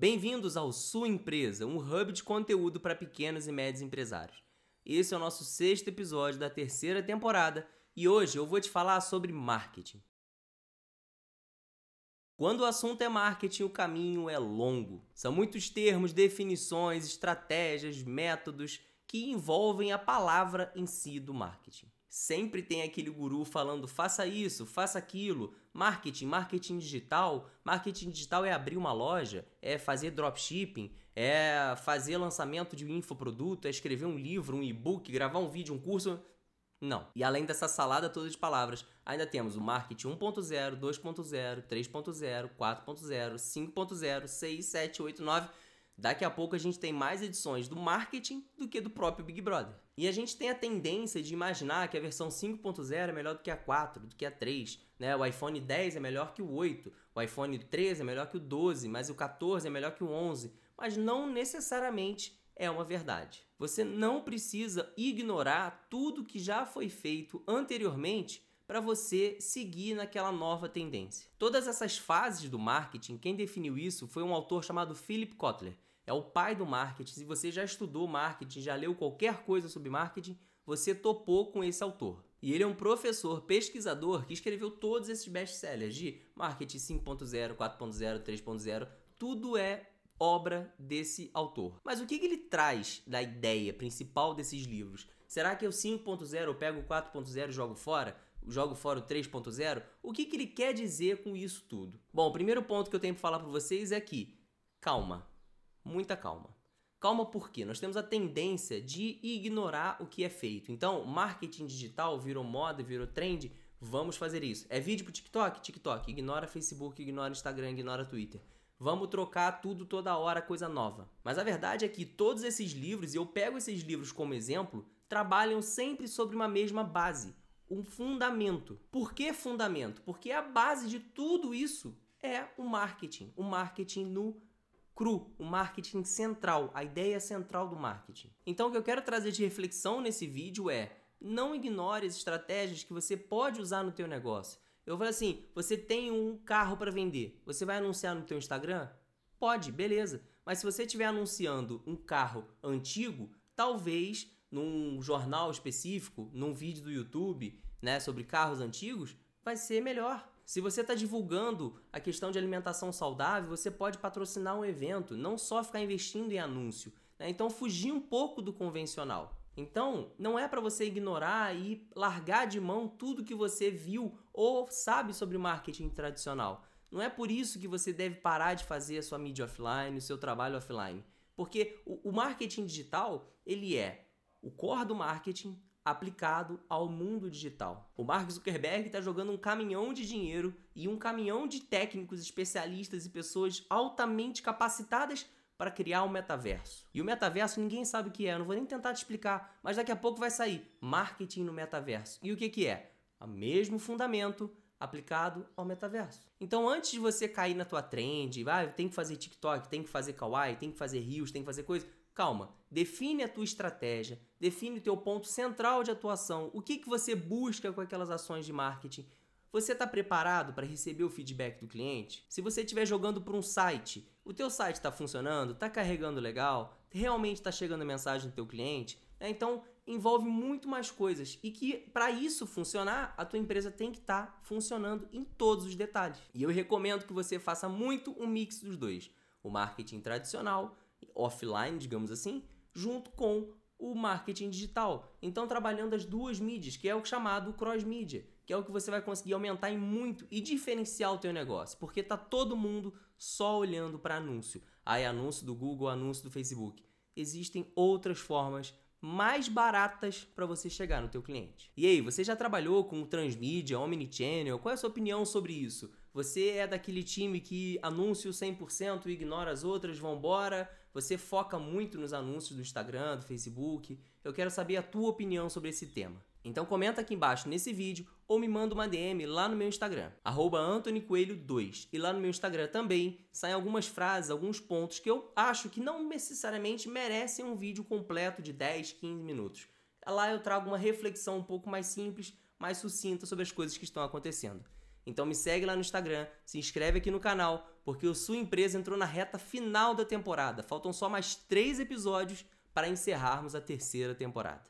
Bem-vindos ao Sua Empresa, um hub de conteúdo para pequenos e médios empresários. Esse é o nosso sexto episódio da terceira temporada e hoje eu vou te falar sobre marketing. Quando o assunto é marketing, o caminho é longo. São muitos termos, definições, estratégias, métodos que envolvem a palavra em si do marketing. Sempre tem aquele guru falando faça isso, faça aquilo, marketing, marketing digital. Marketing digital é abrir uma loja, é fazer dropshipping, é fazer lançamento de um infoproduto, é escrever um livro, um e-book, gravar um vídeo, um curso. Não. E além dessa salada toda de palavras, ainda temos o marketing 1.0, 2.0, 3.0, 4.0, 5.0, 6, 7, 8, 9 Daqui a pouco a gente tem mais edições do marketing do que do próprio Big Brother. E a gente tem a tendência de imaginar que a versão 5.0 é melhor do que a 4, do que a 3. Né? O iPhone 10 é melhor que o 8, o iPhone 13 é melhor que o 12, mas o 14 é melhor que o 11. Mas não necessariamente é uma verdade. Você não precisa ignorar tudo que já foi feito anteriormente para você seguir naquela nova tendência. Todas essas fases do marketing, quem definiu isso foi um autor chamado Philip Kotler é o pai do marketing. Se você já estudou marketing, já leu qualquer coisa sobre marketing, você topou com esse autor. E ele é um professor, pesquisador que escreveu todos esses best-sellers de marketing 5.0, 4.0, 3.0. Tudo é obra desse autor. Mas o que, ele traz da ideia principal desses livros? Será que o 5.0 eu pego o 4.0 e jogo fora? Jogo fora o 3.0? O que, que ele quer dizer com isso tudo? Bom, o primeiro ponto que eu tenho para falar para vocês é que, calma, muita calma. Calma porque nós temos a tendência de ignorar o que é feito. Então, marketing digital virou moda, virou trend, vamos fazer isso. É vídeo pro TikTok? TikTok. Ignora Facebook, ignora Instagram, ignora Twitter. Vamos trocar tudo toda hora, coisa nova. Mas a verdade é que todos esses livros, e eu pego esses livros como exemplo, trabalham sempre sobre uma mesma base, um fundamento. Por que fundamento? Porque a base de tudo isso é o marketing, o marketing no cru, o marketing central, a ideia central do marketing. Então o que eu quero trazer de reflexão nesse vídeo é: não ignore as estratégias que você pode usar no teu negócio. Eu falo assim, você tem um carro para vender, você vai anunciar no teu Instagram? Pode, beleza. Mas se você estiver anunciando um carro antigo, talvez num jornal específico, num vídeo do YouTube, né, sobre carros antigos, vai ser melhor. Se você está divulgando a questão de alimentação saudável, você pode patrocinar um evento, não só ficar investindo em anúncio. Né? Então, fugir um pouco do convencional. Então, não é para você ignorar e largar de mão tudo que você viu ou sabe sobre marketing tradicional. Não é por isso que você deve parar de fazer a sua mídia offline, o seu trabalho offline. Porque o, o marketing digital, ele é o core do marketing, aplicado ao mundo digital. O Mark Zuckerberg está jogando um caminhão de dinheiro e um caminhão de técnicos, especialistas e pessoas altamente capacitadas para criar um metaverso. E o metaverso ninguém sabe o que é, eu não vou nem tentar te explicar, mas daqui a pouco vai sair marketing no metaverso. E o que, que é? O mesmo fundamento aplicado ao metaverso. Então, antes de você cair na tua trend, vai, ah, tem que fazer TikTok, tem que fazer Kawaii, tem que fazer Reels, tem que fazer coisa, calma, define a tua estratégia, define o teu ponto central de atuação, o que, que você busca com aquelas ações de marketing. Você está preparado para receber o feedback do cliente? Se você estiver jogando por um site, o teu site está funcionando, está carregando legal, realmente está chegando a mensagem do teu cliente? É, então envolve muito mais coisas e que para isso funcionar, a tua empresa tem que estar tá funcionando em todos os detalhes. E eu recomendo que você faça muito um mix dos dois: o marketing tradicional offline, digamos assim, junto com o marketing digital. Então, trabalhando as duas mídias, que é o chamado cross-mídia, que é o que você vai conseguir aumentar em muito e diferenciar o teu negócio, porque tá todo mundo só olhando para anúncio. Aí, anúncio do Google, anúncio do Facebook. Existem outras formas mais baratas para você chegar no teu cliente. E aí, você já trabalhou com transmídia, omnichannel? Qual é a sua opinião sobre isso? Você é daquele time que anúncio 100% e ignora as outras, vambora? Você foca muito nos anúncios do Instagram, do Facebook? Eu quero saber a tua opinião sobre esse tema. Então comenta aqui embaixo nesse vídeo ou me manda uma DM lá no meu Instagram, AntonyCoelho2. E lá no meu Instagram também saem algumas frases, alguns pontos que eu acho que não necessariamente merecem um vídeo completo de 10, 15 minutos. Lá eu trago uma reflexão um pouco mais simples, mais sucinta sobre as coisas que estão acontecendo. Então me segue lá no Instagram, se inscreve aqui no canal, porque a sua empresa entrou na reta final da temporada. Faltam só mais três episódios para encerrarmos a terceira temporada.